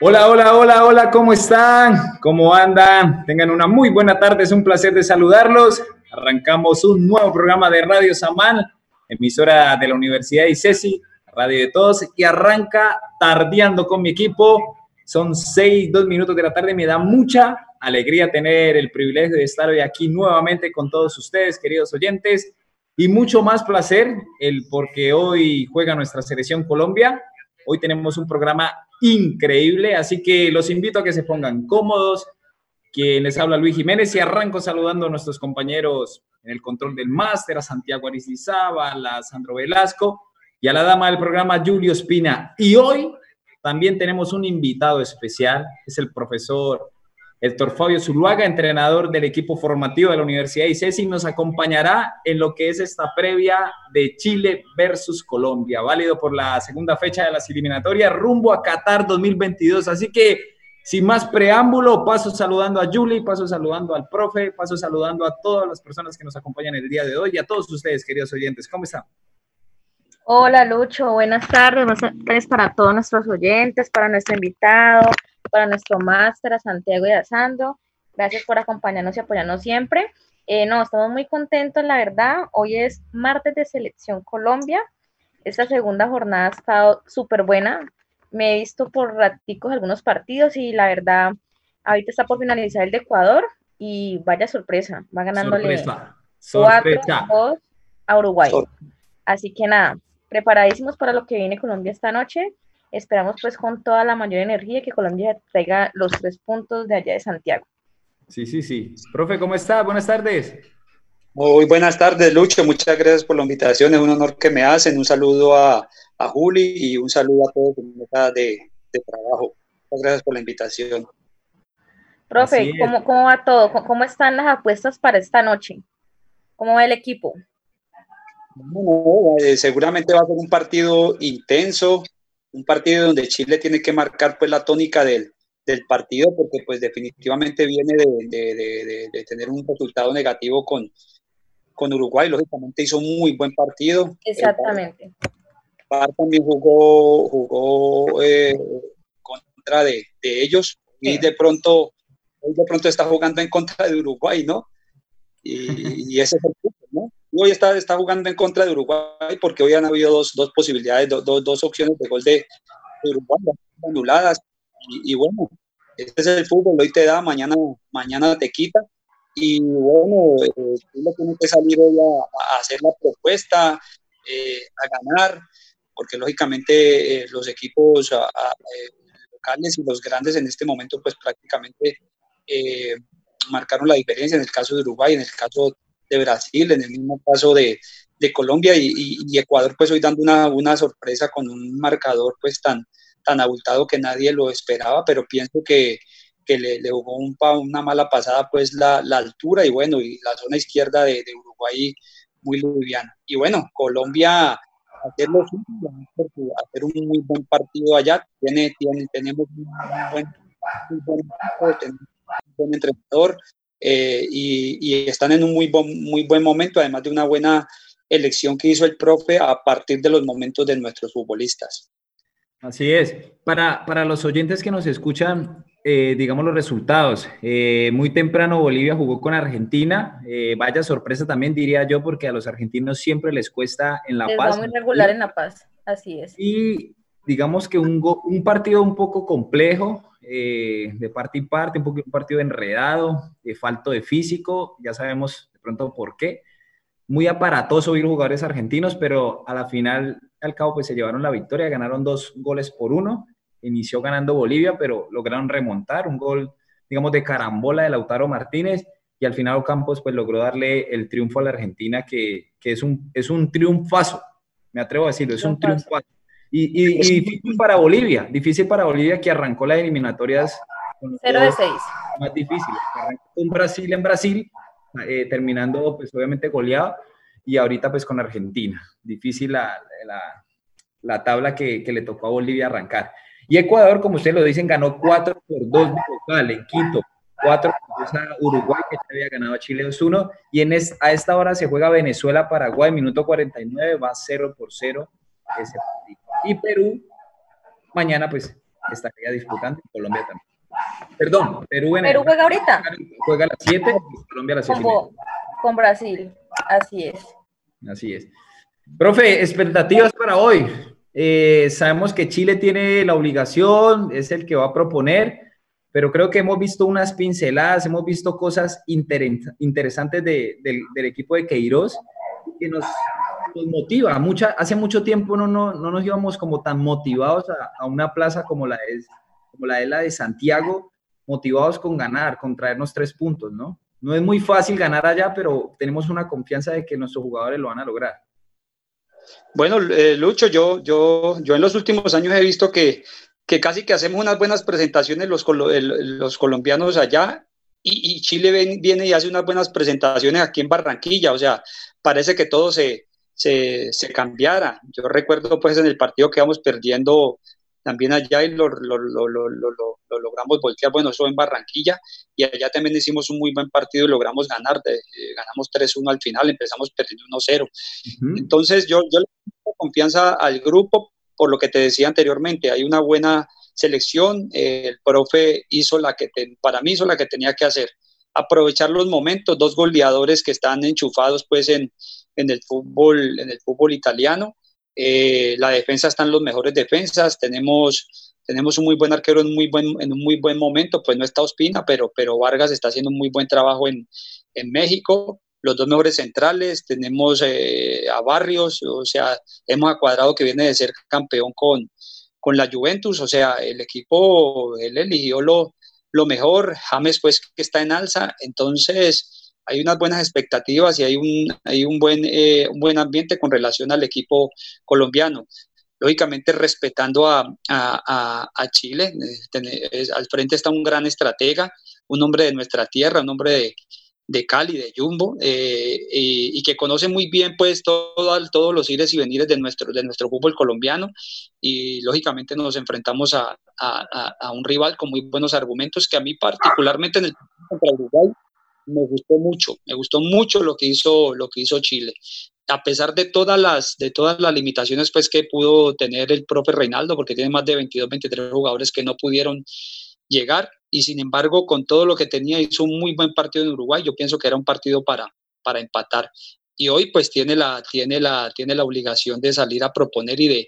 Hola, hola, hola, hola, ¿cómo están? ¿Cómo andan? Tengan una muy buena tarde, es un placer de saludarlos. Arrancamos un nuevo programa de Radio Samán, emisora de la Universidad de ICESI, Radio de Todos, y arranca tardeando con mi equipo. Son seis, dos minutos de la tarde, me da mucha alegría tener el privilegio de estar hoy aquí nuevamente con todos ustedes, queridos oyentes, y mucho más placer el porque hoy juega nuestra selección Colombia. Hoy tenemos un programa increíble, así que los invito a que se pongan cómodos. Quien les habla Luis Jiménez y arranco saludando a nuestros compañeros en el control del máster, a Santiago Aristizábal, a Sandro Velasco y a la dama del programa Julio Espina. Y hoy también tenemos un invitado especial, es el profesor Héctor Fabio Zuluaga, entrenador del equipo formativo de la Universidad de ICESI, nos acompañará en lo que es esta previa de Chile versus Colombia, válido por la segunda fecha de las eliminatorias rumbo a Qatar 2022. Así que, sin más preámbulo, paso saludando a Julie, paso saludando al profe, paso saludando a todas las personas que nos acompañan el día de hoy y a todos ustedes, queridos oyentes. ¿Cómo están? Hola Lucho, buenas tardes, buenas tardes para todos nuestros oyentes, para nuestro invitado, para nuestro máster, a Santiago y a Sandro. Gracias por acompañarnos y apoyarnos siempre. Eh, no, estamos muy contentos, la verdad. Hoy es martes de Selección Colombia. Esta segunda jornada ha estado súper buena. Me he visto por raticos algunos partidos y la verdad, ahorita está por finalizar el de Ecuador y vaya sorpresa, va ganándole 4-2 a Uruguay. Así que nada, preparadísimos para lo que viene Colombia esta noche. Esperamos pues con toda la mayor energía que Colombia traiga los tres puntos de allá de Santiago. Sí, sí, sí. Profe, ¿cómo está? Buenas tardes. Muy buenas tardes, Lucho. Muchas gracias por la invitación. Es un honor que me hacen. Un saludo a, a Juli y un saludo a todos de, de trabajo. Muchas gracias por la invitación. Profe, ¿cómo, ¿cómo, va todo? ¿Cómo están las apuestas para esta noche? ¿Cómo va el equipo? Bueno, eh, seguramente va a ser un partido intenso, un partido donde Chile tiene que marcar pues la tónica del, del partido porque pues definitivamente viene de, de, tener un resultado negativo con, con Uruguay, lógicamente hizo un muy buen partido. Exactamente. Par también jugó, jugó eh, contra de, ellos y de pronto de pronto está jugando en contra de Uruguay, ¿no? Y, y ese es el punto, ¿no? Hoy está, está jugando en contra de Uruguay porque hoy han habido dos, dos posibilidades, dos, dos opciones de gol de, Uruguay anuladas. Y, bueno, este es el fútbol, hoy te da, mañana, mañana te quita. Y bueno, eh, tiene que salir hoy a, hacer la propuesta, eh, a ganar, porque lógicamente eh, los equipos eh, locales y los grandes en este momento pues prácticamente marcaron la diferencia en el caso de Uruguay, en el caso de Brasil, en el mismo caso de, de Colombia y, y, Ecuador pues hoy dando una, una, sorpresa con un marcador pues tan, tan abultado que nadie lo esperaba, pero pienso que, que le, le, jugó un, una mala pasada pues la, la, altura y bueno, y la zona izquierda de, de Uruguay muy liviana. Y bueno, Colombia hacerlo hacer un muy buen partido allá, tiene, tiene tenemos un buen, un buen, un buen entrenador, eh, y, están en un muy, muy buen momento, además de una buena elección que hizo el profe a partir de los momentos de nuestros futbolistas. Así es. Para, para los oyentes que nos escuchan, eh, digamos los resultados. Eh, muy temprano Bolivia jugó con Argentina. vaya sorpresa también, diría yo, porque a los argentinos siempre les cuesta en La Paz. muy regular en La Paz, así es. Y digamos que un, un partido un poco complejo, eh, de parte y parte, un, poco, un partido enredado, de falto de físico, ya sabemos de pronto por qué. Muy aparatoso oír jugadores argentinos, pero a la final, al cabo, pues se llevaron la victoria, ganaron dos goles por uno. Inició ganando Bolivia, pero lograron remontar un gol, digamos, de carambola de Lautaro Martínez y al final Campos pues logró darle el triunfo a la Argentina, que, que es, un, es un triunfazo, me atrevo a decirlo, es un triunfazo. Y, y, difícil para Bolivia, difícil para Bolivia que arrancó las eliminatorias 0 de 6. Más difícil. Con Brasil en Brasil, eh, terminando pues obviamente goleado, y ahorita pues con Argentina. Difícil la, la, la tabla que, que, le tocó a Bolivia arrancar. Y Ecuador, como ustedes lo dicen, ganó 4 por 2 de en Quito. 4 por 2 a Uruguay, que ya había ganado a Chile 2-1. Y en es, a esta hora se juega Venezuela-Paraguay, minuto 49, va 0 por 0 ese partido y Perú mañana pues estaría disputando, Colombia también. Perdón, Perú, en Perú juega ahorita. Juega a las 7 Colombia a las 7. Con, con Brasil, así es. Así es. Profe, expectativas para hoy. Eh, sabemos que Chile tiene la obligación, es el que va a proponer, pero creo que hemos visto unas pinceladas, hemos visto cosas interesantes del equipo de Queiroz que nos, motiva. Mucha, hace mucho tiempo no, no, no, nos íbamos como tan motivados a, una plaza como la, de, como la de la de Santiago, motivados con ganar, con traernos tres puntos, ¿no? No es muy fácil ganar allá, pero tenemos una confianza de que nuestros jugadores lo van a lograr. Bueno, eh, Lucho, yo, yo, yo en los últimos años he visto que, que casi que hacemos unas buenas presentaciones los, los colombianos allá y, Chile viene y hace unas buenas presentaciones aquí en Barranquilla. O sea, parece que todo se, se, se cambiara. Yo recuerdo pues en el partido que íbamos perdiendo también allá y lo, lo, lo, lo, logramos voltear, bueno, eso en Barranquilla, y allá también hicimos un muy buen partido y logramos ganar, de, eh, ganamos 3-1 al final, empezamos perdiendo 1-0. Entonces yo, yo le confianza al grupo, por lo que te decía anteriormente, hay una buena selección, el profe hizo la que, para mí hizo la que tenía que hacer, aprovechar los momentos, dos goleadores que están enchufados pues en, en el fútbol, en el fútbol italiano, eh, la defensa están los mejores defensas, tenemos, tenemos un muy buen arquero en, muy buen, en un muy buen momento, pues no está Ospina, pero, pero Vargas está haciendo un muy buen trabajo en, en México, los dos mejores centrales, tenemos eh, a Barrios, o sea, hemos a Cuadrado que viene de ser campeón con, con la Juventus, o sea, el equipo, él eligió lo, lo mejor, James pues que está en alza, entonces hay unas buenas expectativas y hay un, hay un, buen, eh, un buen ambiente con relación al equipo colombiano. Lógicamente respetando a, a, a Chile, eh, al frente está un gran estratega, un hombre de nuestra tierra, un hombre de, de Cali, de Jumbo, eh, y, que conoce muy bien pues todo, todos los ires y venires de nuestro, de nuestro fútbol colombiano y lógicamente nos enfrentamos a, a, a, un rival con muy buenos argumentos que a mí particularmente en el contra Uruguay me gustó mucho, me gustó mucho lo que hizo, lo que hizo Chile. A pesar de todas las, de todas las limitaciones pues, que pudo tener el profe Reinaldo, porque tiene más de 22, 23 jugadores que no pudieron llegar, y sin embargo, con todo lo que tenía, hizo un muy buen partido en Uruguay. Yo pienso que era un partido para, para empatar. Y hoy pues tiene la, tiene, la, tiene la obligación de salir a proponer y de,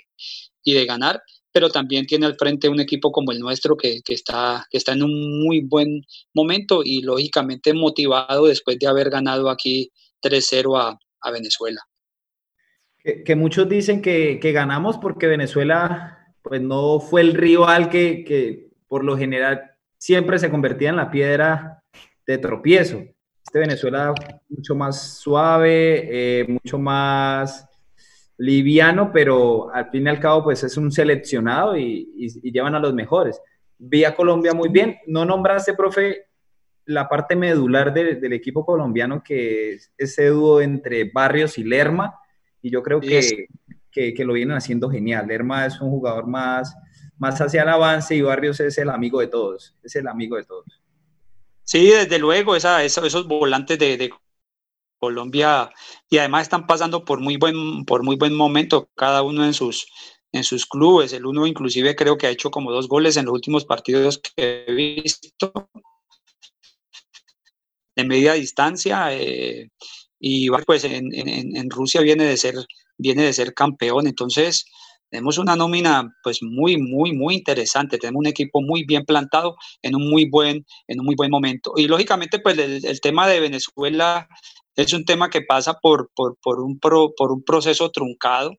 y de ganar pero también tiene al frente un equipo como el nuestro que, está, que está en un muy buen momento y lógicamente motivado después de haber ganado aquí 3-0 a, Venezuela. Que, muchos dicen que, ganamos porque Venezuela pues no fue el rival que, por lo general siempre se convertía en la piedra de tropiezo. Este Venezuela mucho más suave, eh, mucho más liviano, pero al fin y al cabo, pues es un seleccionado y, llevan a los mejores. Vi a Colombia muy bien. No nombraste, profe, la parte medular del equipo colombiano, que es ese dúo entre Barrios y Lerma, y yo creo que, que, lo vienen haciendo genial. Lerma es un jugador más, más hacia el avance y Barrios es el amigo de todos, es el amigo de todos. Sí, desde luego, esa, esos volantes de, de Colombia y además están pasando por muy buen, por muy buen momento cada uno en sus, en sus clubes. El uno inclusive creo que ha hecho como dos goles en los últimos partidos que he visto. De media distancia eh, y pues en, Rusia viene de ser viene de ser campeón. Entonces tenemos una nómina pues muy muy muy interesante. Tenemos un equipo muy bien plantado en un muy buen en un muy buen momento. Y lógicamente pues el tema de Venezuela es un tema que pasa por, por, por, un, por un proceso truncado,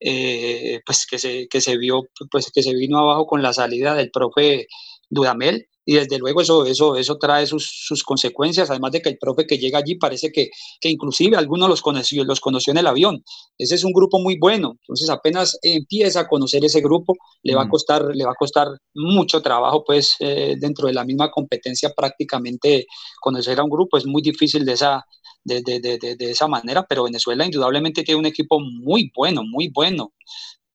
eh, pues que se, que se vio, pues que se vino abajo con la salida del profe Dudamel, y desde luego eso, eso, eso trae sus, sus, consecuencias, además de que el profe que llega allí parece que, que inclusive algunos los conoció, los conoció en el avión. Ese es un grupo muy bueno, entonces apenas empieza a conocer ese grupo, le va a costar, le va a costar mucho trabajo, pues eh, dentro de la misma competencia prácticamente conocer a un grupo, es muy difícil de esa, de, de, de, de, esa manera, pero Venezuela indudablemente tiene un equipo muy bueno, muy bueno.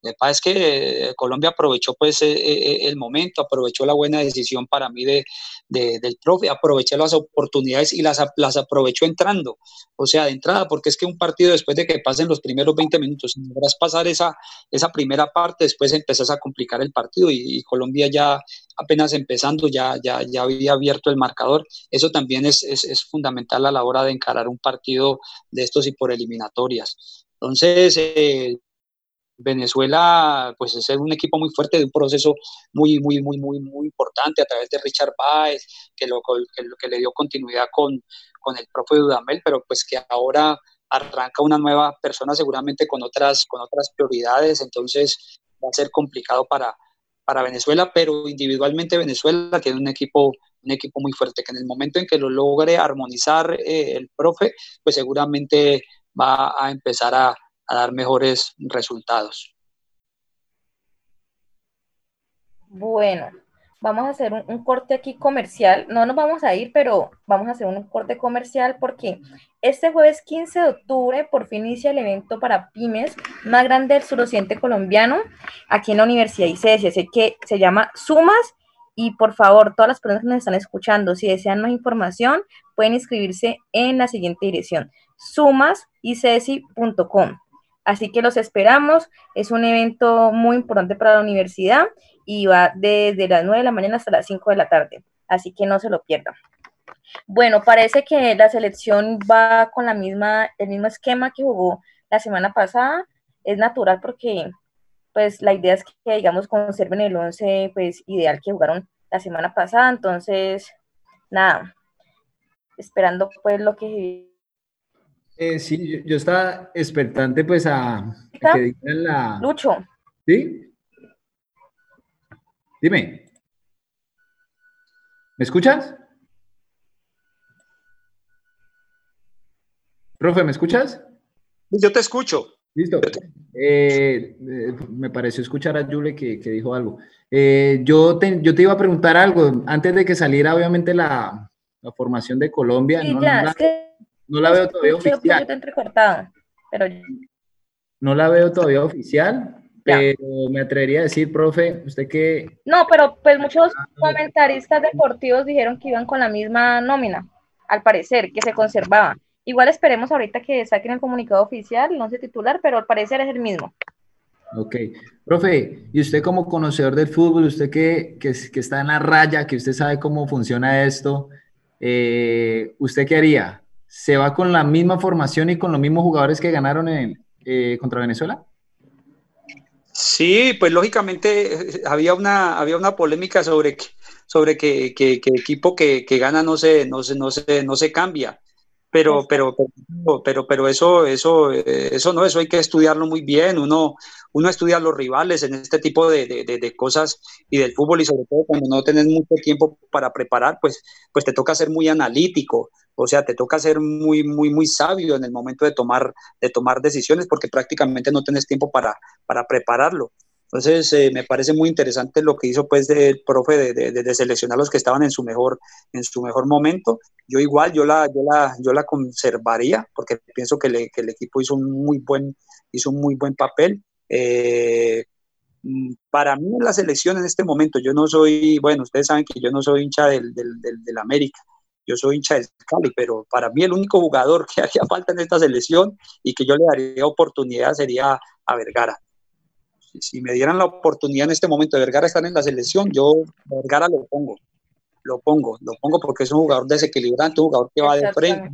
Que pasa es que eh, Colombia aprovechó pues eh, eh, el momento, aprovechó la buena decisión para mí de, del profe, aproveché las oportunidades y las, las aprovechó entrando, o sea, de entrada, porque es que un partido después de que pasen los primeros 20 minutos, si logras pasar esa, esa primera parte, después empezás a complicar el partido y, Colombia ya apenas empezando ya, ya, ya había abierto el marcador. Eso también es, es, fundamental a la hora de encarar un partido de estos y por eliminatorias. Entonces, Venezuela, pues es un equipo muy fuerte de un proceso muy, muy, muy, muy, muy importante a través de Richard Baez, que, lo, que, le dio continuidad con, con el propio Dudamel, pero pues que ahora arranca una nueva persona seguramente con otras, con otras prioridades, entonces va a ser complicado para, para Venezuela, pero individualmente Venezuela tiene un equipo, un equipo muy fuerte, que en el momento en que lo logre armonizar eh, el profe, pues seguramente va a empezar a, a dar mejores resultados. Bueno, vamos a hacer un, corte aquí comercial. No nos vamos a ir, pero vamos a hacer un corte comercial porque este jueves 15 de octubre por fin inicia el evento para pymes más grande del suroccidente colombiano aquí en la Universidad ICESI. Así que se llama Sumas y por favor, todas las personas que nos están escuchando, si desean más información, pueden inscribirse en la siguiente dirección, sumasicesi.com. Así que los esperamos. Es un evento muy importante para la universidad y va desde las 9 de la mañana hasta las 5 de la tarde. Así que no se lo pierdan. Bueno, parece que la selección va con la misma, el mismo esquema que jugó la semana pasada. Es natural porque pues la idea es que, digamos, conserven el 11 pues, ideal que jugaron la semana pasada. Entonces, nada, esperando pues lo que eh, sí, yo, estaba expectante pues a, que digan la... Lucho. ¿Sí? Dime. ¿Me escuchas? Profe, ¿me escuchas? Yo te escucho. Listo. Eh, eh, me pareció escuchar a Yule que, dijo algo. yo, te, yo te iba a preguntar algo. Antes de que saliera, obviamente, la, formación de Colombia. no, ya, no la veo todavía oficial. pero... No la veo todavía oficial, pero me atrevería a decir, profe, usted que... No, pero pues muchos ah, comentaristas deportivos dijeron que iban con la misma nómina, al parecer, que se conservaba. Igual esperemos ahorita que saquen el comunicado oficial, no sé titular, pero al parecer es el mismo. Ok. Profe, y usted como conocedor del fútbol, usted que, que, está en la raya, que usted sabe cómo funciona esto, eh, ¿usted qué haría? ¿Se va con la misma formación y con los mismos jugadores que ganaron en, eh, contra Venezuela? Sí, pues lógicamente eh, había una, había una polémica sobre que, sobre que, que, que equipo que, que, gana no se, no se, no se, no se cambia. Pero, pero, pero, pero, eso, eso, eh, eso no, eso hay que estudiarlo muy bien. Uno, uno estudia los rivales en este tipo de, de, de, cosas y del fútbol y sobre todo cuando no tienes mucho tiempo para preparar, pues, pues te toca ser muy analítico. O sea, te toca ser muy, muy, muy sabio en el momento de tomar, de tomar decisiones porque prácticamente no tienes tiempo para, para prepararlo. Entonces, eh, me parece muy interesante lo que hizo pues el profe de, de, seleccionar los que estaban en su mejor, en su mejor momento. Yo igual, yo la, yo la, yo la conservaría porque pienso que, que el equipo hizo un muy buen, hizo un muy buen papel. Eh, mm, para mí la selección en este momento, yo no soy, bueno, ustedes saben que yo no soy hincha del, del, del, del América, yo soy hincha del Cali, pero para mí el único jugador que haría falta en esta selección y que yo le daría oportunidad sería a Vergara. Si me dieran la oportunidad en este momento de Vergara estar en la selección, yo Vergara lo pongo, lo pongo, lo pongo porque es un jugador desequilibrante, un jugador que va de frente,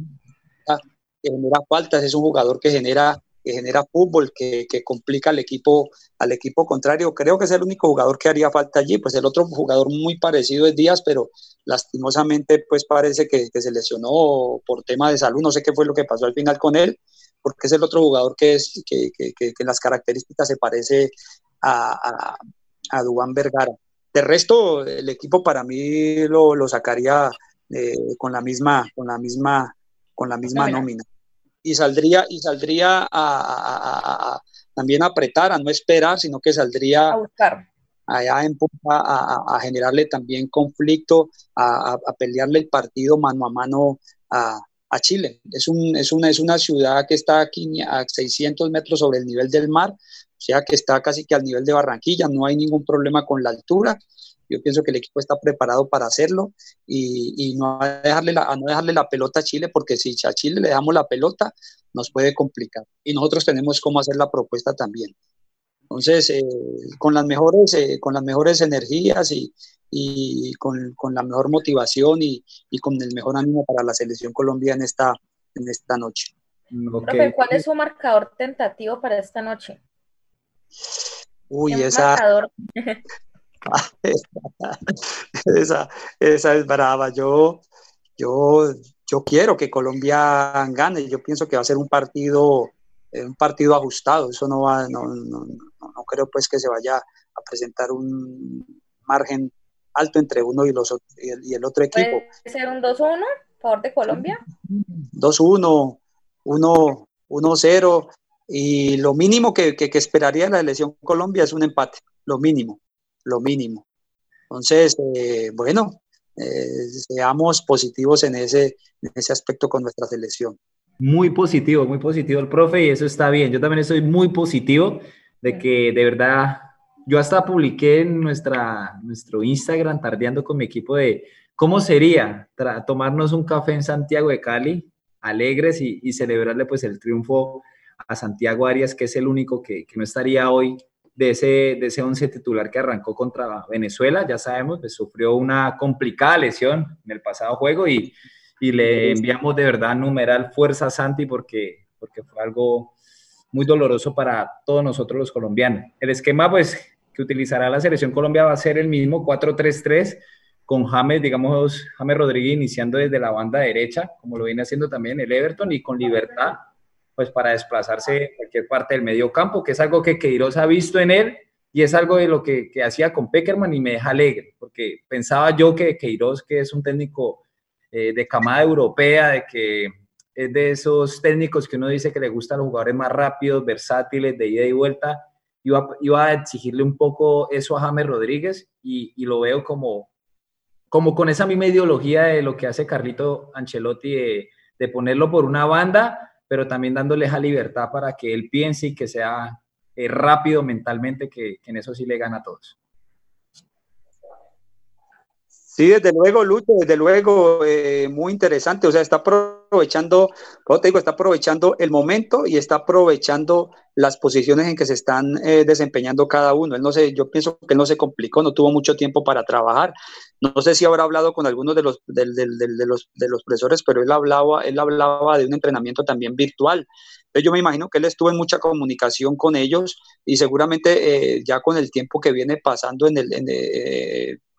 que genera faltas, es un jugador que genera, que genera fútbol, que, que, complica al equipo, al equipo contrario. Creo que es el único jugador que haría falta allí, pues el otro jugador muy parecido es Díaz, pero lastimosamente pues parece que, que se lesionó por tema de salud, no sé qué fue lo que pasó al final con él, porque es el otro jugador que, es, que, que, que en las características se parece a, a, a Dubán Vergara. De resto, el equipo para mí lo, lo sacaría eh, con la misma, con la misma, con la misma nómina. Y saldría, y saldría a, a, también apretar, a no esperar, sino que saldría a buscar allá en a, a, generarle también conflicto, a, pelearle el partido mano a mano a, a Chile. Es, un, es, una, es una ciudad que está aquí a 600 metros sobre el nivel del mar, o sea que está casi que al nivel de Barranquilla, no hay ningún problema con la altura. Yo pienso que el equipo está preparado para hacerlo y, no, dejarle la, no dejarle la pelota a Chile, porque si a Chile le damos la pelota, nos puede complicar. Y nosotros tenemos cómo hacer la propuesta también. Entonces, eh, con, las mejores, eh, con las mejores energías y, y con, con, la mejor motivación y, y, con el mejor ánimo para la selección Colombia en esta, en esta noche. ¿cuál es su marcador tentativo para esta noche? Uy, esa, esa, esa, es brava. Yo, yo, yo quiero que Colombia gane. Yo pienso que va a ser un partido, eh, un partido ajustado. Eso no va, no, no, no creo pues que se vaya a presentar un margen alto entre uno y, los, y, el, otro equipo. ¿Puede ser un 2-1 favor de Colombia? 2-1, 1-0 y lo mínimo que, que, esperaría la elección Colombia es un empate, lo mínimo, lo mínimo. Entonces, eh, bueno, eh, seamos positivos en ese, en ese aspecto con nuestra selección. Muy positivo, muy positivo el profe y eso está bien. Yo también estoy muy positivo de que de verdad, yo hasta publiqué en nuestra, nuestro Instagram, tardeando con mi equipo, de cómo sería tomarnos un café en Santiago de Cali, alegres y, y celebrarle pues el triunfo a Santiago Arias, que es el único que, no estaría hoy de ese, de ese once titular que arrancó contra Venezuela. Ya sabemos, pues, sufrió una complicada lesión en el pasado juego y, le enviamos de verdad numeral fuerza a Santi porque, porque fue algo muy doloroso para todos nosotros los colombianos. El esquema, pues, que utilizará la selección Colombia va a ser el mismo 4-3-3 con James, digamos, James Rodríguez iniciando desde la banda derecha, como lo viene haciendo también el Everton, y con libertad pues para desplazarse a cualquier parte del medio campo, que es algo que Queiroz ha visto en él y es algo de lo que, que hacía con Peckerman y me deja alegre, porque pensaba yo que Queiroz, que es un técnico eh, de camada europea, de que es de esos técnicos que uno dice que le gustan los jugadores más rápidos, versátiles, de ida y vuelta, iba, iba a exigirle un poco eso a James Rodríguez y, y, lo veo como, como con esa misma ideología de lo que hace Carlito Ancelotti de, de ponerlo por una banda pero también dándoles a libertad para que él piense y que sea eh, rápido mentalmente, que, en eso sí le gana a todos. Sí, desde luego, Lucho, desde luego, eh, muy interesante. O sea, está aprovechando, como te digo, está aprovechando el momento y está aprovechando las posiciones en que se están eh, desempeñando cada uno. Él no sé, yo pienso que él no se complicó, no tuvo mucho tiempo para trabajar. No sé si habrá hablado con algunos de los, de, los, de los profesores, pero él hablaba, él hablaba de un entrenamiento también virtual. Yo me imagino que él estuvo en mucha comunicación con ellos y seguramente eh, ya con el tiempo que viene pasando en el, en,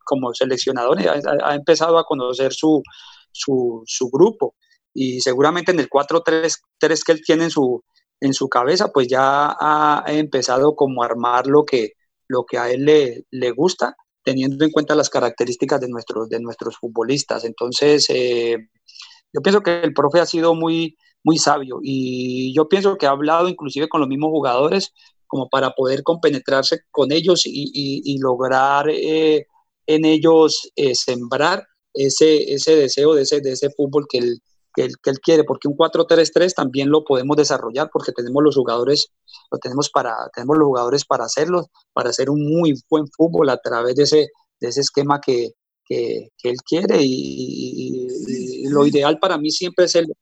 como seleccionador, ha, empezado a conocer su, su, su, grupo y seguramente en el 4-3 que él tiene en su, en su cabeza, pues ya ha empezado como a armar lo que, lo que a él le, le gusta, teniendo en cuenta las características de nuestros, de nuestros futbolistas. Entonces, eh, yo pienso que el profe ha sido muy, muy sabio y yo pienso que ha hablado inclusive con los mismos jugadores como para poder compenetrarse con ellos y, y, lograr eh, en ellos eh, sembrar ese, ese deseo de ese, de ese fútbol que él, que él, quiere, porque un 4-3-3 también lo podemos desarrollar porque tenemos los jugadores, lo tenemos para, tenemos los jugadores para hacerlo, para hacer un muy buen fútbol a través de ese, de ese esquema que, que, que él quiere y, lo ideal para mí siempre es el,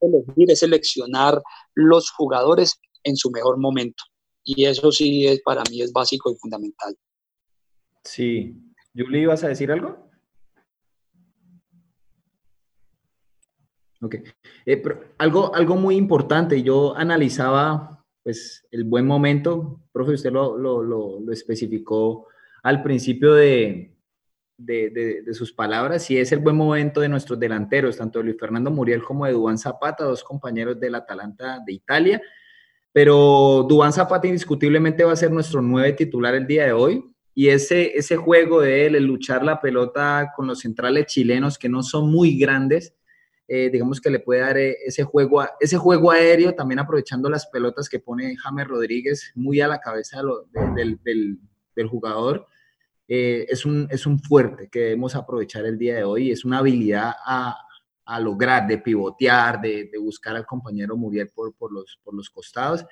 elegir, es seleccionar los jugadores en su mejor momento. Y eso sí es para mí es básico y fundamental. Sí. Julie, ¿ibas a decir algo? Ok. Eh, algo, algo muy importante, yo analizaba pues el buen momento, profe, usted lo, lo, lo, especificó al principio de, de, de, sus palabras, y es el buen momento de nuestros delanteros, tanto Luis Fernando Muriel como de Dubán Zapata, dos compañeros del Atalanta de Italia, pero Dubán Zapata indiscutiblemente va a ser nuestro nueve titular el día de hoy, y ese, ese juego de él, el luchar la pelota con los centrales chilenos que no son muy grandes, eh, digamos que le puede dar eh, ese juego, ese juego aéreo, también aprovechando las pelotas que pone James Rodríguez muy a la cabeza del, del, jugador. Eh, es, un, es un fuerte que debemos aprovechar el día de hoy, es una habilidad a, a lograr, de pivotear, de, de, buscar al compañero Muriel por, por, los, por los costados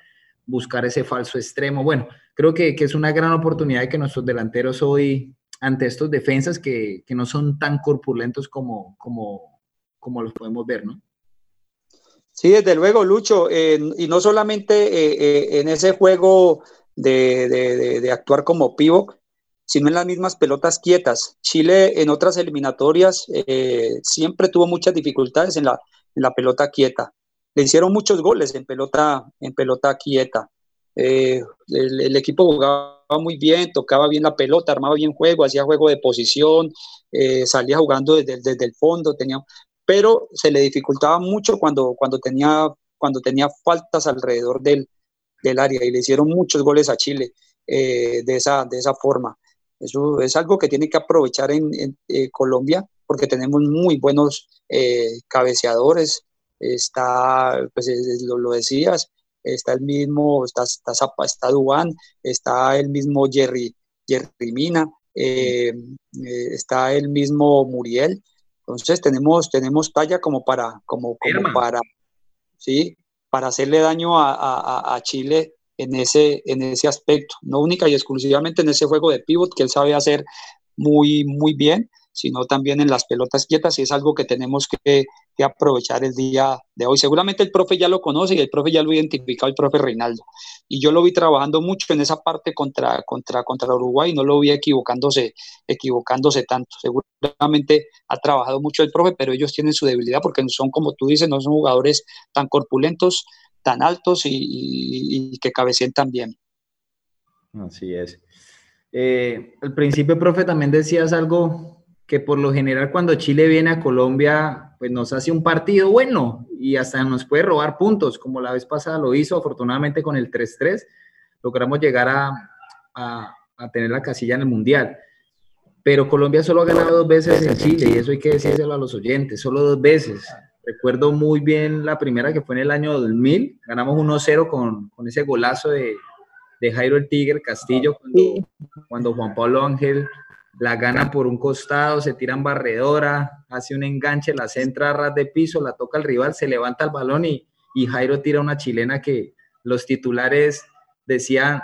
buscar ese falso extremo. Bueno, creo que, es una gran oportunidad de que nuestros delanteros hoy, ante estos defensas que, no son tan corpulentos como, como, como los podemos ver, ¿no? Sí, desde luego, Lucho, y no solamente eh, eh, en ese juego de, actuar como pivot, sino en las mismas pelotas quietas. Chile en otras eliminatorias eh, siempre tuvo muchas dificultades en la, en la pelota quieta. Le hicieron muchos goles en pelota, en pelota quieta. el, el, equipo jugaba muy bien, tocaba bien la pelota, armaba bien juego, hacía juego de posición, salía jugando desde, desde, el fondo, tenía, pero se le dificultaba mucho cuando, cuando, tenía, cuando tenía faltas alrededor del, del área y le hicieron muchos goles a Chile eh, de, esa, de esa forma. Eso es algo que tiene que aprovechar en, eh, Colombia porque tenemos muy buenos eh, cabeceadores. Está, pues lo, lo, decías, está el mismo, está, está, está Dubán, está el mismo Jerry, Jerry Mina, está el mismo Muriel. Entonces tenemos, tenemos talla como para, como, como para, ¿sí? para hacerle daño a, a, a, Chile en ese, en ese aspecto, no única y exclusivamente en ese juego de pivot que él sabe hacer muy, muy bien, sino también en las pelotas quietas y es algo que tenemos que, aprovechar el día de hoy. Seguramente el profe ya lo conoce y el profe ya lo ha identificado, el profe Reinaldo. Y yo lo vi trabajando mucho en esa parte contra, contra, contra Uruguay, no lo vi equivocándose, equivocándose tanto. Seguramente ha trabajado mucho el profe, pero ellos tienen su debilidad porque son, como tú dices, no son jugadores tan corpulentos, tan altos y, que cabeceen tan bien. Así es. Eh, al principio, profe, también decías algo que por lo general cuando Chile viene a Colombia, pues nos hace un partido bueno y hasta nos puede robar puntos, como la vez pasada lo hizo, afortunadamente con el 3-3, logramos llegar a, a, a, tener la casilla en el Mundial. Pero Colombia solo ha ganado dos veces en Chile y eso hay que decírselo a los oyentes, solo dos veces. Recuerdo muy bien la primera que fue en el año 2000, ganamos 1-0 con, con, ese golazo de, de Jairo el Tigre Castillo cuando, cuando Juan Pablo Ángel la gana por un costado, se tiran barredora, hace un enganche, la centra a ras de piso, la toca el rival, se levanta el balón y, Jairo tira una chilena que los titulares decían,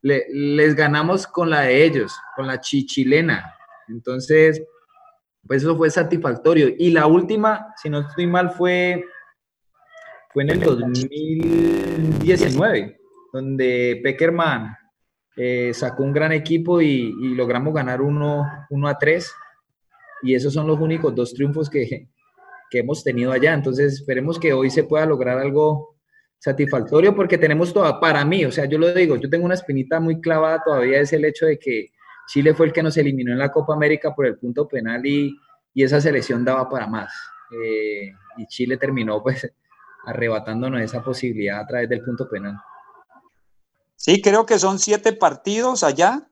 les ganamos con la de ellos, con la chichilena. Entonces, pues eso fue satisfactorio. Y la última, si no estoy mal, fue, fue en el 2019, donde Peckerman eh, sacó un gran equipo y, logramos ganar 1 a 3. Y esos son los únicos dos triunfos que, que hemos tenido allá. Entonces esperemos que hoy se pueda lograr algo satisfactorio porque tenemos todo, para mí, o sea, yo lo digo, yo tengo una espinita muy clavada todavía, es el hecho de que Chile fue el que nos eliminó en la Copa América por el punto penal y, y esa selección daba para más. Eh, y Chile terminó pues arrebatándonos esa posibilidad a través del punto penal. Sí, creo que son siete partidos allá,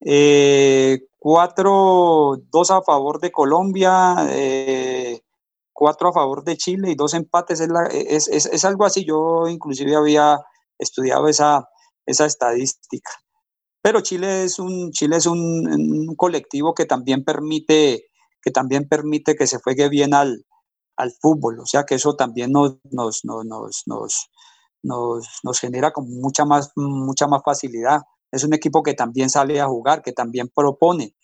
eh, cuatro, dos a favor de Colombia, eh, cuatro a favor de Chile y dos empates. Es, algo así, yo inclusive había estudiado esa, esa estadística. Pero Chile es un, Chile es un, colectivo que también permite que también permite que se juegue bien al, al fútbol, o sea que eso también nos, nos, nos, nos nos, nos genera con mucha más, mucha más facilidad. Es un equipo que también sale a jugar, que también propone.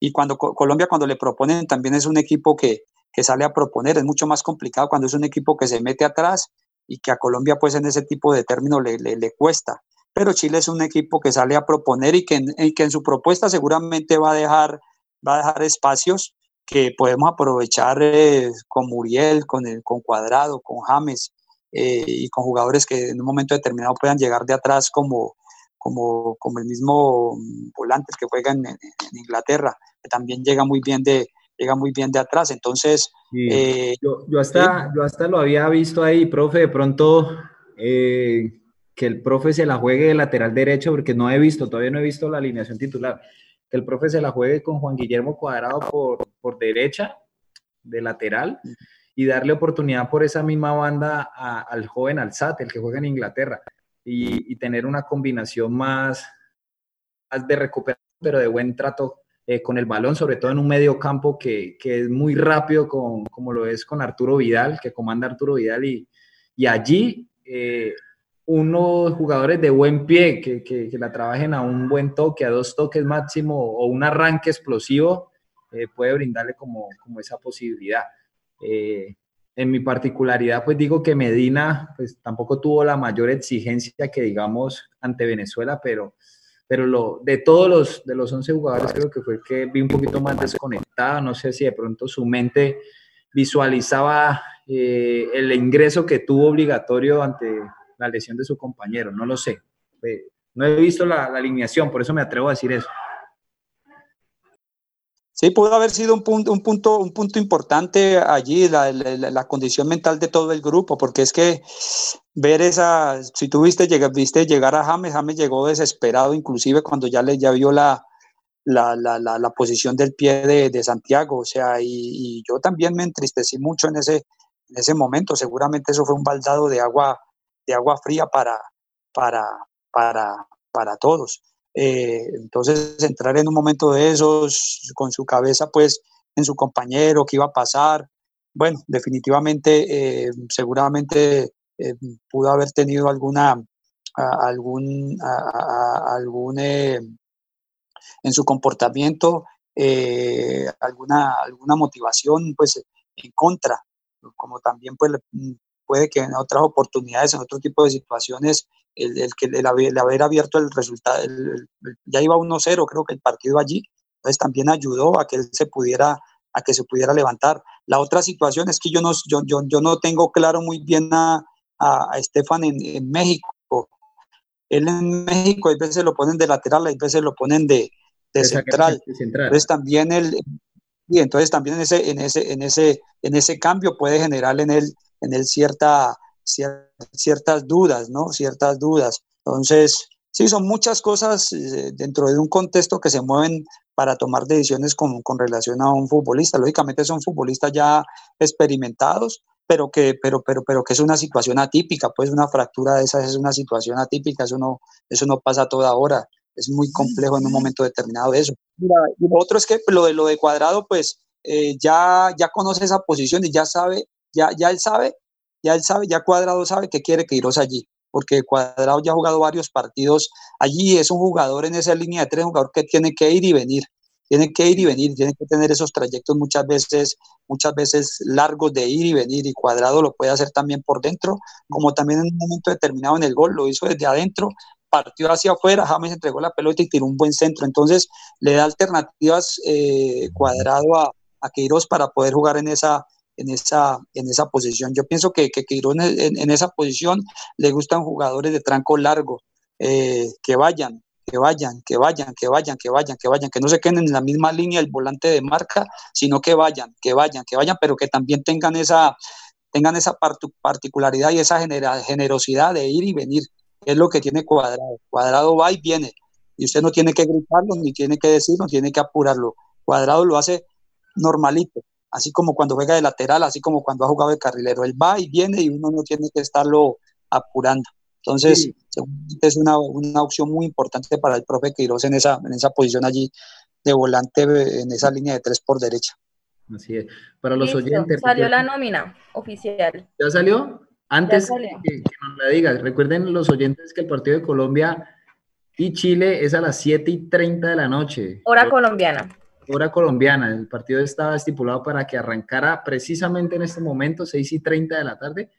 Y cuando Colombia, cuando le proponen, también es un equipo que, que sale a proponer. Es mucho más complicado cuando es un equipo que se mete atrás y que a Colombia, pues en ese tipo de términos le, le, cuesta. Pero Chile es un equipo que sale a proponer y que en, que en su propuesta seguramente va a dejar, va a dejar espacios que podemos aprovechar eh, con Muriel, con, el, con Cuadrado, con James, eh, y con jugadores que en un momento determinado puedan llegar de atrás como, como, como el mismo volante que juega en, Inglaterra, que también llega muy bien de, llega muy bien de atrás. Entonces, eh, yo, yo, hasta, yo hasta lo había visto ahí, profe, de pronto eh, que el profe se la juegue de lateral derecho, porque no he visto, todavía no he visto la alineación titular, que el profe se la juegue con Juan Guillermo Cuadrado por, por derecha, de lateral, y darle oportunidad por esa misma banda al joven Alzate, el que juega en Inglaterra, y, tener una combinación más, de recuperación, pero de buen trato eh, con el balón, sobre todo en un medio campo que, es muy rápido, como lo es con Arturo Vidal, que comanda Arturo Vidal, y, y allí eh, unos jugadores de buen pie que, que, la trabajen a un buen toque, a dos toques máximo o un arranque explosivo, eh, puede brindarle como, como esa posibilidad. Eh, en mi particularidad, pues digo que Medina, pues tampoco tuvo la mayor exigencia que digamos ante Venezuela, pero, pero lo, de todos los, de los 11 jugadores creo que fue el que vi un poquito más desconectado, no sé si de pronto su mente visualizaba eh, el ingreso que tuvo obligatorio ante la lesión de su compañero, no lo sé. No he visto la, alineación, por eso me atrevo a decir eso. Sí, pudo haber sido un punto, un punto, un punto importante allí, la, la, condición mental de todo el grupo, porque es que ver esa, si tú viste, viste llegar a James, James llegó desesperado, inclusive cuando ya, le, ya vio la, la, la, la, posición del pie de, de Santiago, o sea, y, y, yo también me entristecí mucho en ese, en ese momento, seguramente eso fue un baldado de agua de agua fría para, para, para, para todos. Eh, entonces, entrar en un momento de esos, con su cabeza pues en su compañero, qué iba a pasar, bueno, definitivamente, eh, seguramente eh, pudo haber tenido alguna, algún, algún en su comportamiento, alguna, alguna motivación pues en contra, como también pues puede que en otras oportunidades, en otro tipo de situaciones, el, el que el haber, haber, abierto el resultado, ya iba 1-0 creo que el partido allí, entonces también ayudó a que él se pudiera a que se pudiera levantar. La otra situación es que yo no, yo, yo, yo no tengo claro muy bien a, a, Estefan en, en, México. Él en México a veces lo ponen de lateral, a veces lo ponen de, de central. central. Entonces también él, y entonces también en ese, en ese, en ese, en ese cambio puede generar en él en él cierta, ciertas dudas, ¿no? Ciertas dudas. Entonces, sí, son muchas cosas eh, dentro de un contexto que se mueven para tomar decisiones con, con, relación a un futbolista. Lógicamente son futbolistas ya experimentados, pero que, pero, pero, pero que es una situación atípica, pues una fractura de esas es una situación atípica, eso no, eso no pasa toda hora, es muy complejo en un momento determinado de eso. y otro es que lo de lo de cuadrado, pues eh, ya, ya conoce esa posición y ya sabe ya, ya él sabe, ya él sabe, ya Cuadrado sabe que quiere que Queiroz allí, porque Cuadrado ya ha jugado varios partidos allí, es un jugador en esa línea de tres, un jugador que tiene que ir y venir, tiene que ir y venir, tiene que tener esos trayectos muchas veces, muchas veces largos de ir y venir, y Cuadrado lo puede hacer también por dentro, como también en un momento determinado en el gol, lo hizo desde adentro, partió hacia afuera, James entregó la pelota y tiró un buen centro, entonces le da alternativas eh, Cuadrado a, a Queiroz para poder jugar en esa, en esa, en esa posición. Yo pienso que, que en, en, esa posición le gustan jugadores de tranco largo, eh, que vayan, que vayan, que vayan, que vayan, que vayan, que vayan, que no se queden en la misma línea el volante de marca, sino que vayan, que vayan, que vayan, pero que también tengan esa, tengan esa particularidad y esa generosidad de ir y venir. Es lo que tiene Cuadrado. Cuadrado va y viene. Y usted no tiene que gritarlo, ni tiene que decirlo, tiene que apurarlo. Cuadrado lo hace normalito así como cuando juega de lateral, así como cuando ha jugado de carrilero. Él va y viene y uno no tiene que estarlo apurando. Entonces, es una, una, opción muy importante para el profe Queiroz en esa, en esa posición allí de volante, en esa línea de tres por derecha. Así es. Para los oyentes. Salió la nómina oficial. ¿Ya salió? Antes Que, nos la digas, recuerden los oyentes que el partido de Colombia y Chile es a las 7 y 30 de la noche. Hora colombiana hora colombiana. El partido estaba estipulado para que arrancara precisamente en este momento, 6 y 30 de la tarde,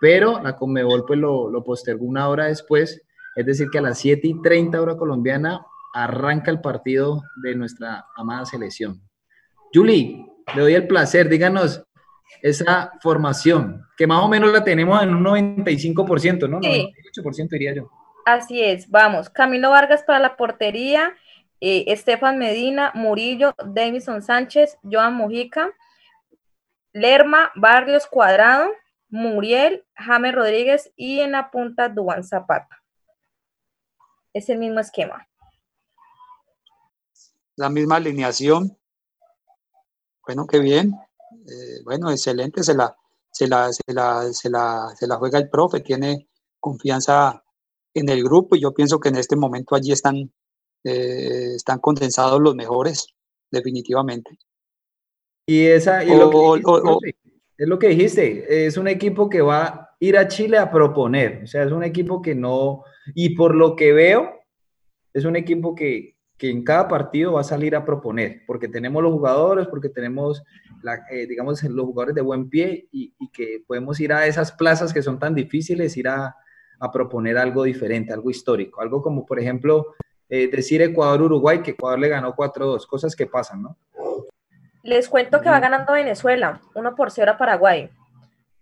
pero la Conmebol pues lo, lo postergó una hora después, es decir, que a las 7 y 30 hora colombiana arranca el partido de nuestra amada selección. Julie, le doy el placer, díganos esa formación, que más o menos la tenemos en un 95%, ¿no? Sí. 98% diría yo. Así es, vamos. Camilo Vargas para la portería, eh, Estefan Medina, Murillo, Davison Sánchez, Joan Mujica, Lerma, Barrios Cuadrado, Muriel, James Rodríguez y en la punta Duan Zapata. Es el mismo esquema. La misma alineación. Bueno, qué bien. Eh, bueno, excelente. Se la, se la, se, la, se, la, se la juega el profe. Tiene confianza en el grupo y yo pienso que en este momento allí están eh, están condensados los mejores, definitivamente. Y esa es, lo que dijiste, es un equipo que va ir a Chile a proponer. O sea, es un equipo que no, y por lo que veo, es un equipo que, que en cada partido va a salir a proponer, porque tenemos los jugadores, porque tenemos, la, eh, digamos, los jugadores de buen pie y, y, que podemos ir a esas plazas que son tan difíciles, ir a, a proponer algo diferente, algo histórico, algo como, por ejemplo, eh, decir Ecuador-Uruguay, que Ecuador le ganó 4-2, cosas que pasan, ¿no? Les cuento que va ganando Venezuela, 1 por 0 a Paraguay.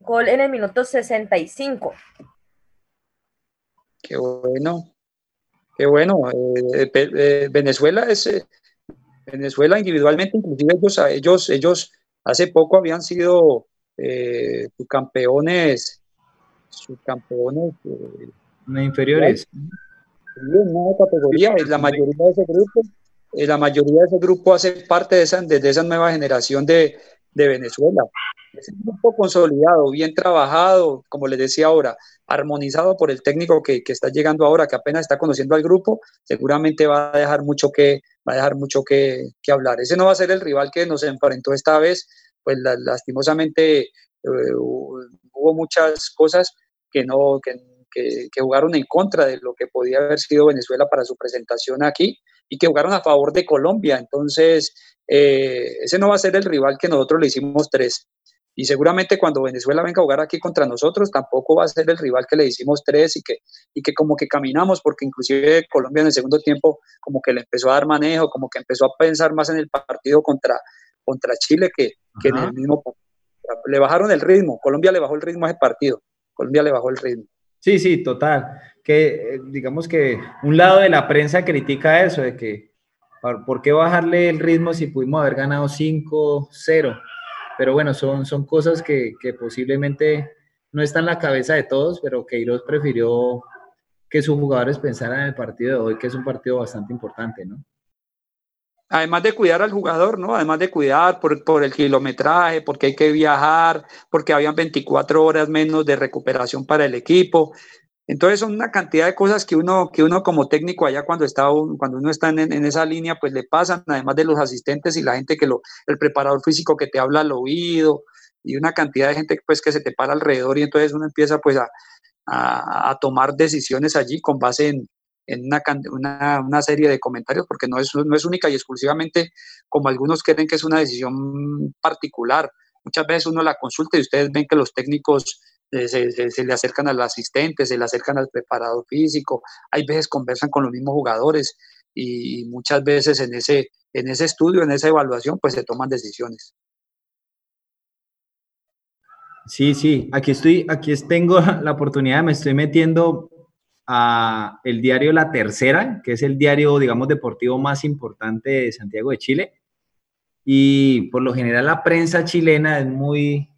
Gol en el minuto 65. Qué bueno. Qué bueno. Eh, eh, Venezuela es. Eh, Venezuela individualmente, inclusive ellos, ellos, ellos hace poco habían sido campeones, subcampeones. inferiores. En una categoría, la mayoría de ese grupo eh, la mayoría de ese grupo hace parte de esa, de, esa nueva generación de, de Venezuela. Es un grupo consolidado, bien trabajado, como les decía ahora, armonizado por el técnico que, que, está llegando ahora, que apenas está conociendo al grupo, seguramente va a dejar mucho que, va a dejar mucho que, que hablar. Ese no va a ser el rival que nos enfrentó esta vez, pues lastimosamente eh, hubo muchas cosas que no, que, que, que, jugaron en contra de lo que podía haber sido Venezuela para su presentación aquí y que jugaron a favor de Colombia. Entonces, eh, ese no va a ser el rival que nosotros le hicimos tres. Y seguramente cuando Venezuela venga a jugar aquí contra nosotros, tampoco va a ser el rival que le hicimos tres y que, y que como que caminamos, porque inclusive Colombia en el segundo tiempo como que le empezó a dar manejo, como que empezó a pensar más en el partido contra, contra Chile que, que en el mismo. Le bajaron el ritmo, Colombia le bajó el ritmo a ese partido, Colombia le bajó el ritmo. Sí, sí, total. Que eh, digamos que un lado de la prensa critica eso, de que ¿por qué bajarle el ritmo si pudimos haber ganado 5-0? Pero bueno, son, son cosas que, que, posiblemente no están en la cabeza de todos, pero Queiroz prefirió que sus jugadores pensaran en el partido de hoy, que es un partido bastante importante, ¿no? Además de cuidar al jugador, ¿no? Además de cuidar por, por, el kilometraje, porque hay que viajar, porque habían 24 horas menos de recuperación para el equipo. Entonces son una cantidad de cosas que uno, que uno como técnico allá cuando, está, cuando uno está en, en, esa línea, pues le pasan, además de los asistentes y la gente que lo, el preparador físico que te habla al oído y una cantidad de gente pues que se te para alrededor y entonces uno empieza pues a, a, a tomar decisiones allí con base en, en una, una, serie de comentarios, porque no es, no es única y exclusivamente como algunos creen que es una decisión particular. Muchas veces uno la consulta y ustedes ven que los técnicos eh, se, se, le acercan al asistente, se le acercan al preparador físico, hay veces conversan con los mismos jugadores y muchas veces en ese, en ese estudio, en esa evaluación, pues se toman decisiones. Sí, sí, aquí estoy, aquí tengo la oportunidad, me estoy metiendo a el diario La Tercera, que es el diario, digamos, deportivo más importante de Santiago de Chile. Y por lo general la prensa chilena es muy,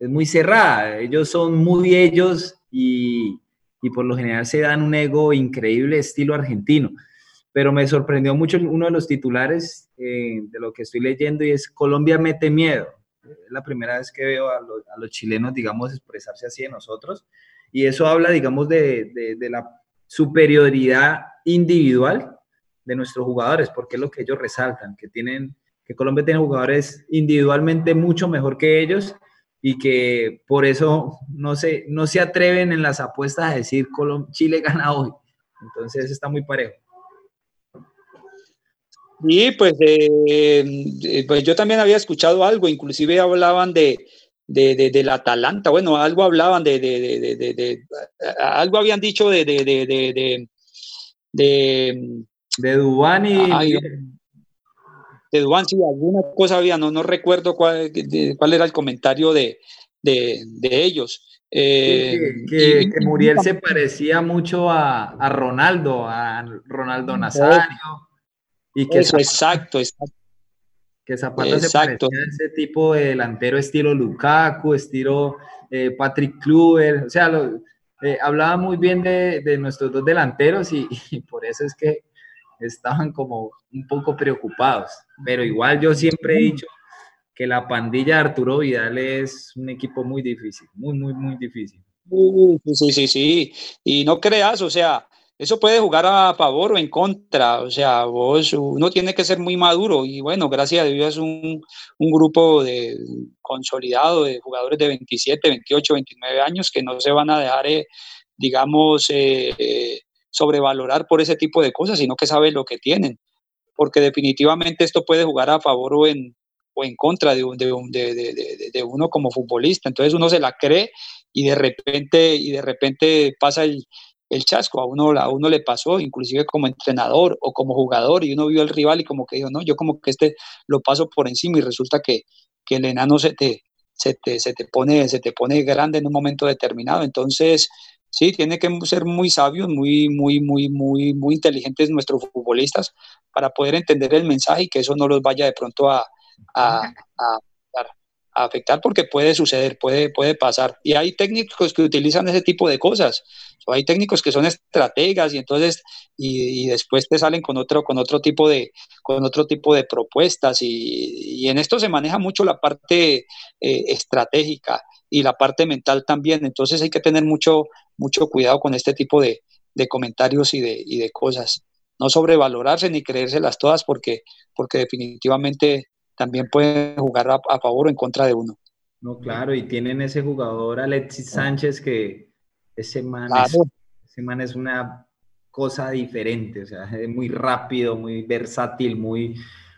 es muy cerrada. Ellos son muy ellos y, y por lo general se dan un ego increíble estilo argentino. Pero me sorprendió mucho uno de los titulares eh, de lo que estoy leyendo y es Colombia mete miedo. Es la primera vez que veo a los, a los chilenos, digamos, expresarse así de nosotros. Y eso habla, digamos, de, de, la superioridad individual de nuestros jugadores, porque es lo que ellos resaltan, que tienen, que Colombia tiene jugadores individualmente mucho mejor que ellos y que por eso no se, no se atreven en las apuestas a decir Chile gana hoy. Entonces está muy parejo. Y pues, eh, pues yo también había escuchado algo, inclusive hablaban de, de, de, del Atalanta. Bueno, algo hablaban de, de, de algo habían dicho de de de de, de, Dubán y ay, de Dubán, sí, alguna cosa había, no, no recuerdo cuál, cuál era el comentario de, de, de ellos. Eh, que, que, y, que, Muriel se parecía mucho a, a Ronaldo, a Ronaldo Nazario. Y que eso, exacto, exacto que Zapata Exacto. se parecía a ese tipo de delantero estilo Lukaku, estilo eh, Patrick Kluber, o sea, lo, eh, hablaba muy bien de, de, nuestros dos delanteros y, y, por eso es que estaban como un poco preocupados, pero igual yo siempre he dicho que la pandilla de Arturo Vidal es un equipo muy difícil, muy, muy, muy difícil. Sí, sí, sí, y no creas, o sea, eso puede jugar a favor o en contra, o sea, vos, uno tiene que ser muy maduro y bueno, gracias a Dios un, un grupo de, consolidado de jugadores de 27, 28, 29 años que no se van a dejar, eh, digamos, eh, sobrevalorar por ese tipo de cosas, sino que saben lo que tienen, porque definitivamente esto puede jugar a favor o en, o en contra de, de, de, de, uno como futbolista. Entonces uno se la cree y de repente, y de repente pasa el, el chasco, a uno, a uno le pasó, inclusive como entrenador o como jugador, y uno vio al rival y como que dijo, no, yo como que este lo paso por encima y resulta que, que el enano se te, se te, se te, pone, se te pone grande en un momento determinado. Entonces, sí, tiene que ser muy sabios, muy, muy, muy, muy, muy inteligentes nuestros futbolistas para poder entender el mensaje y que eso no los vaya de pronto a, a, afectar porque puede suceder, puede, puede pasar. Y hay técnicos que utilizan ese tipo de cosas. O hay técnicos que son estrategas y entonces y, después te salen con otro, con otro tipo de, con otro tipo de propuestas. Y, en esto se maneja mucho la parte eh, estratégica y la parte mental también. Entonces hay que tener mucho, mucho cuidado con este tipo de, de comentarios y de, y de cosas. No sobrevalorarse ni creérselas todas porque, porque definitivamente también puede jugar a, favor o en contra de uno. No, claro, y tienen ese jugador Alexis Sánchez que ese man, es, ese man es una cosa diferente, o sea, es muy rápido, muy versátil, muy,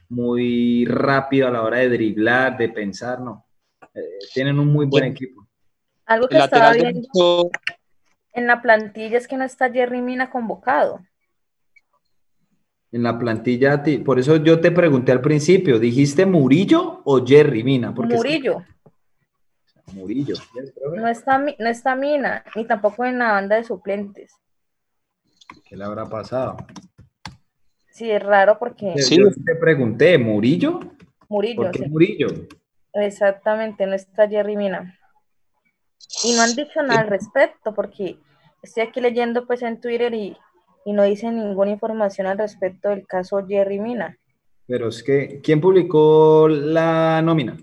muy rápido a la hora de driblar, de pensar, no. Eh, tienen un muy buen equipo. Algo que estaba viendo en la plantilla es que no está Jerry Mina convocado en la plantilla, por eso yo te pregunté al principio, ¿dijiste Murillo o Jerry Mina? Murillo. Murillo. No está, no está Mina, ni tampoco en la banda de suplentes. ¿Qué le habrá pasado? Sí, es raro porque... Sí. te pregunté, ¿Murillo? Murillo, ¿Por qué Murillo? Exactamente, no está Jerry Mina. Y no han dicho nada al respecto, porque estoy aquí leyendo pues en Twitter y y no dice ninguna información al respecto del caso Jerry Mina. Pero es que, ¿quién publicó la nómina?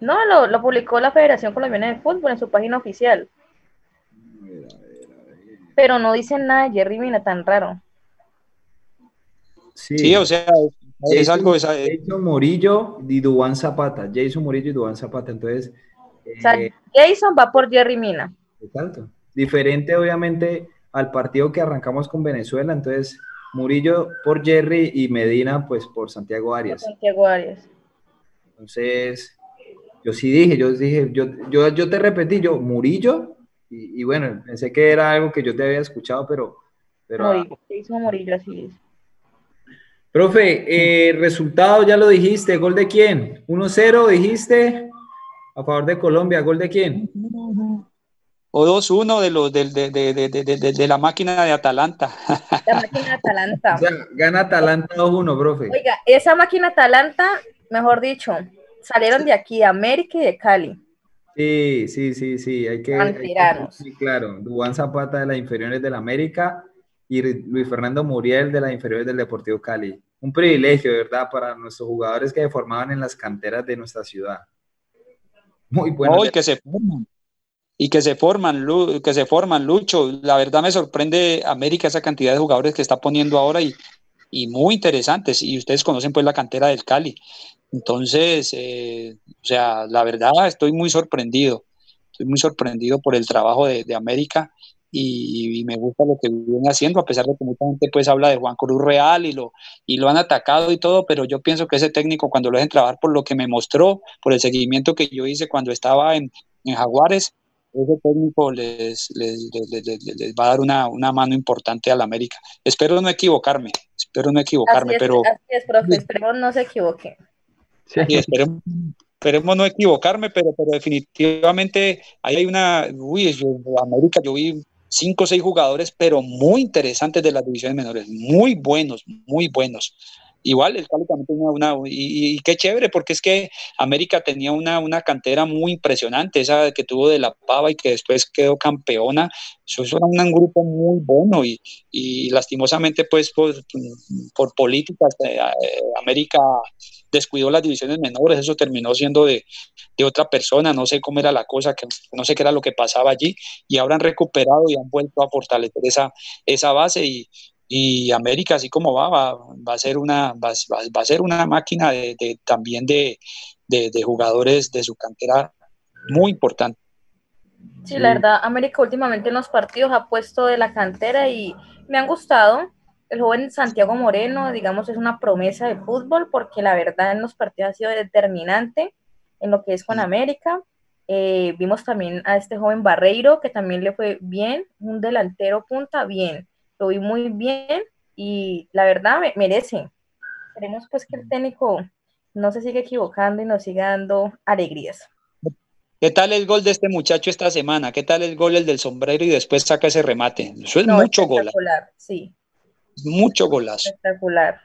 No, lo, lo publicó la Federación Colombiana de Fútbol en su página oficial. Pero no dicen nada de Jerry Mina, tan raro. Sí, o sea, es algo... Es, Jason Murillo y Dubán Zapata. Jason Murillo y Dubán Zapata. Entonces... O sea, eh, Jason va por Jerry Mina. Exacto. Diferente, obviamente, al partido que arrancamos con Venezuela, entonces Murillo por Jerry y Medina pues por Santiago Arias. Santiago Arias. Entonces, yo sí dije, yo dije, yo, yo, yo te repetí, yo, Murillo, y, bueno, pensé que era algo que yo te había escuchado, pero... pero Murillo, hizo Murillo, así es. Profe, eh, resultado ya lo dijiste, ¿gol de quién? 1-0 dijiste, a favor de Colombia, ¿gol de quién? O 2-1 de, los, de, de, de, de, la máquina de Atalanta. La máquina de Atalanta. O sea, gana Atalanta 2-1, profe. Oiga, esa máquina Atalanta, mejor dicho, salieron de aquí, de América y de Cali. Sí, sí, sí, sí, hay que... sí, claro, Dubán Zapata de las inferiores del América y Luis Fernando Muriel de las inferiores del Deportivo Cali. Un privilegio, ¿verdad?, para nuestros jugadores que se formaban en las canteras de nuestra ciudad. Muy bueno. Hoy que se forman y que se forman, que se forman, Lucho. La verdad me sorprende América esa cantidad de jugadores que está poniendo ahora y, y muy interesantes. Y ustedes conocen pues la cantera del Cali. Entonces, eh, o sea, la verdad estoy muy sorprendido. Estoy muy sorprendido por el trabajo de, de América y, y, me gusta lo que viene haciendo, a pesar de que mucha gente pues habla de Juan Cruz Real y lo, y lo han atacado y todo, pero yo pienso que ese técnico cuando lo dejen trabajar por lo que me mostró, por el seguimiento que yo hice cuando estaba en, en Jaguares, ese técnico les, les, les, va a dar una, una, mano importante al América. Espero no equivocarme, espero no equivocarme, pero... Así es, profe, esperemos no se equivoque. Sí, esperemos, esperemos, no equivocarme, pero, pero definitivamente ahí hay una... Uy, yo, América yo vi cinco o seis jugadores, pero muy interesantes de las divisiones menores, muy buenos, muy buenos. Igual el Cali también tenía una, y, qué chévere, porque es que América tenía una, una cantera muy impresionante, esa que tuvo de la Pava y que después quedó campeona, eso, era un grupo muy bueno y, y lastimosamente pues por, por políticas eh, América descuidó las divisiones menores, eso terminó siendo de, de, otra persona, no sé cómo era la cosa, que, no sé qué era lo que pasaba allí, y ahora han recuperado y han vuelto a fortalecer esa, esa base y, y América, así como va, va, va a ser una, va, va, a ser una máquina de, de también de, de, jugadores de su cantera muy importante. Sí, la verdad, América últimamente en los partidos ha puesto de la cantera y me han gustado. El joven Santiago Moreno, digamos, es una promesa de fútbol porque la verdad en los partidos ha sido determinante en lo que es con América. Eh, vimos también a este joven Barreiro, que también le fue bien, un delantero punta bien lo vi muy bien y la verdad me, merece. Queremos pues que el técnico no se siga equivocando y nos siga dando alegrías. ¿Qué tal el gol de este muchacho esta semana? ¿Qué tal el gol el del sombrero y después saca ese remate? Eso es mucho gol. Sí. Mucho golazo. Espectacular.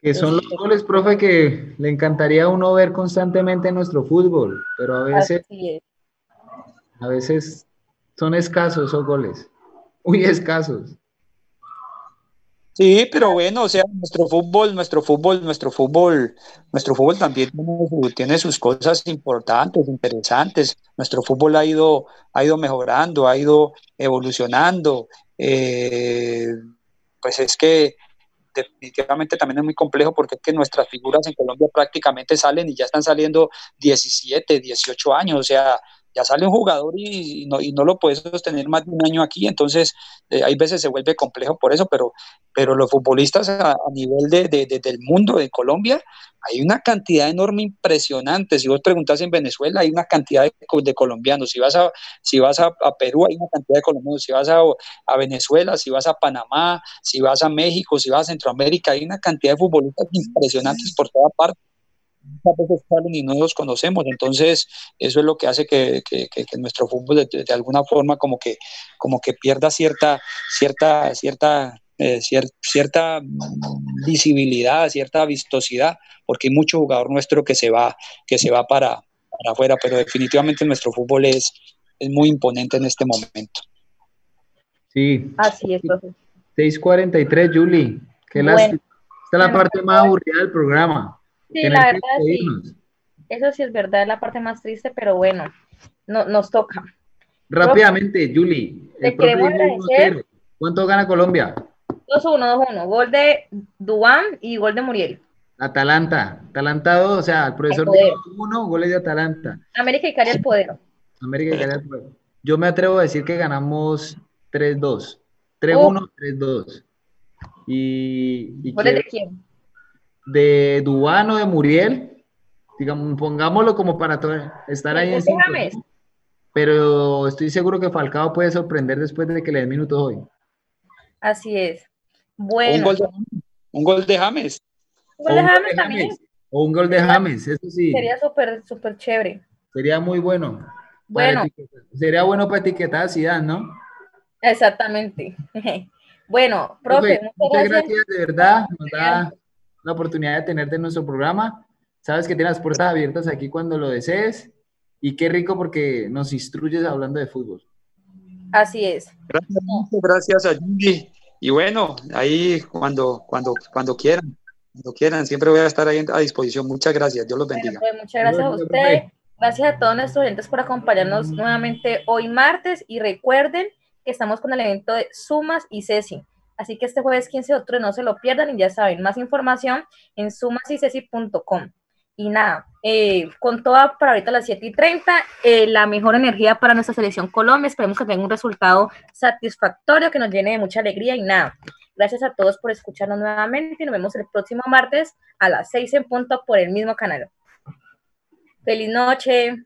Que son los goles, profe, que le encantaría a uno ver constantemente en nuestro fútbol, pero a veces, a veces son escasos esos goles, muy escasos. Sí, pero bueno, o sea, nuestro fútbol, nuestro fútbol, nuestro fútbol, nuestro fútbol también tiene, sus cosas importantes, interesantes. Nuestro fútbol ha ido, ha ido mejorando, ha ido evolucionando. Eh, pues es que definitivamente también es muy complejo porque es que nuestras figuras en Colombia prácticamente salen y ya están saliendo 17, 18 años, o sea, ya sale un jugador y, no, lo puedes sostener más de un año aquí, entonces eh, hay veces se vuelve complejo por eso, pero, pero los futbolistas a, nivel de, del mundo, de Colombia, hay una cantidad enorme impresionante. Si vos preguntas en Venezuela, hay una cantidad de, colombianos. Si vas, a, si vas a, Perú, hay una cantidad de colombianos. Si vas a, a, Venezuela, si vas a Panamá, si vas a México, si vas a Centroamérica, hay una cantidad de futbolistas impresionantes por toda parte muchas veces salen y no los conocemos, entonces eso es lo que hace que, que, que nuestro fútbol de, de, alguna forma como que, como que pierda cierta, cierta, cierta, eh, cierta visibilidad, cierta vistosidad, porque hay mucho jugador nuestro que se va, que se va para, para afuera, pero definitivamente nuestro fútbol es, es muy imponente en este momento. Sí. Así es, 6.43, Julie. Qué Esta es la parte más aburrida del programa. Sí, la verdad sí. Eso sí es verdad, es la parte más triste, pero bueno, no, nos toca. Rápidamente, Julie. ¿Cuánto gana Colombia? 2-1, 2-1. Gol de Duan y gol de Muriel. Atalanta. Atalanta 2, o sea, el profesor dijo 1, goles de Atalanta. América y Cali al poder. América y Cali al poder. Yo me atrevo a decir que ganamos 3-2. 3-1, 3-2. Y, y ¿Goles de quién? De Dubano, de Muriel, digamos, pongámoslo como para estar ahí en Pero estoy seguro que Falcao puede sorprender después de que le den minutos hoy. Así es. Bueno. Un gol de, James. Un gol de James también. O un gol de James, eso sí. Sería súper, súper chévere. Sería muy bueno. Bueno. Sería bueno para etiquetar a Zidane, ¿no? Exactamente. bueno, profe, muchas, gracias. de verdad. Nos da la oportunidad de tenerte en nuestro programa. Sabes que tienes las puertas abiertas aquí cuando lo desees. Y qué rico porque nos instruyes hablando de fútbol. Así es. Gracias, gracias a Yugi. Y bueno, ahí cuando, cuando, cuando quieran, cuando quieran, siempre voy a estar ahí a disposición. Muchas gracias, Dios los bendiga. Pues, muchas gracias a usted. Gracias a todos nuestros oyentes por acompañarnos nuevamente hoy martes y recuerden que estamos con el evento de Sumas y Ceci. Así que este jueves 15 de octubre no se lo pierdan y ya saben, más información en sumasicesi.com. Y nada, eh, con toda para ahorita las 7 y 30, eh, la mejor energía para nuestra selección Colombia. Esperemos que tenga un resultado satisfactorio, que nos llene de mucha alegría y nada. Gracias a todos por escucharnos nuevamente y nos vemos el próximo martes a las 6 en punto por el mismo canal. Feliz noche.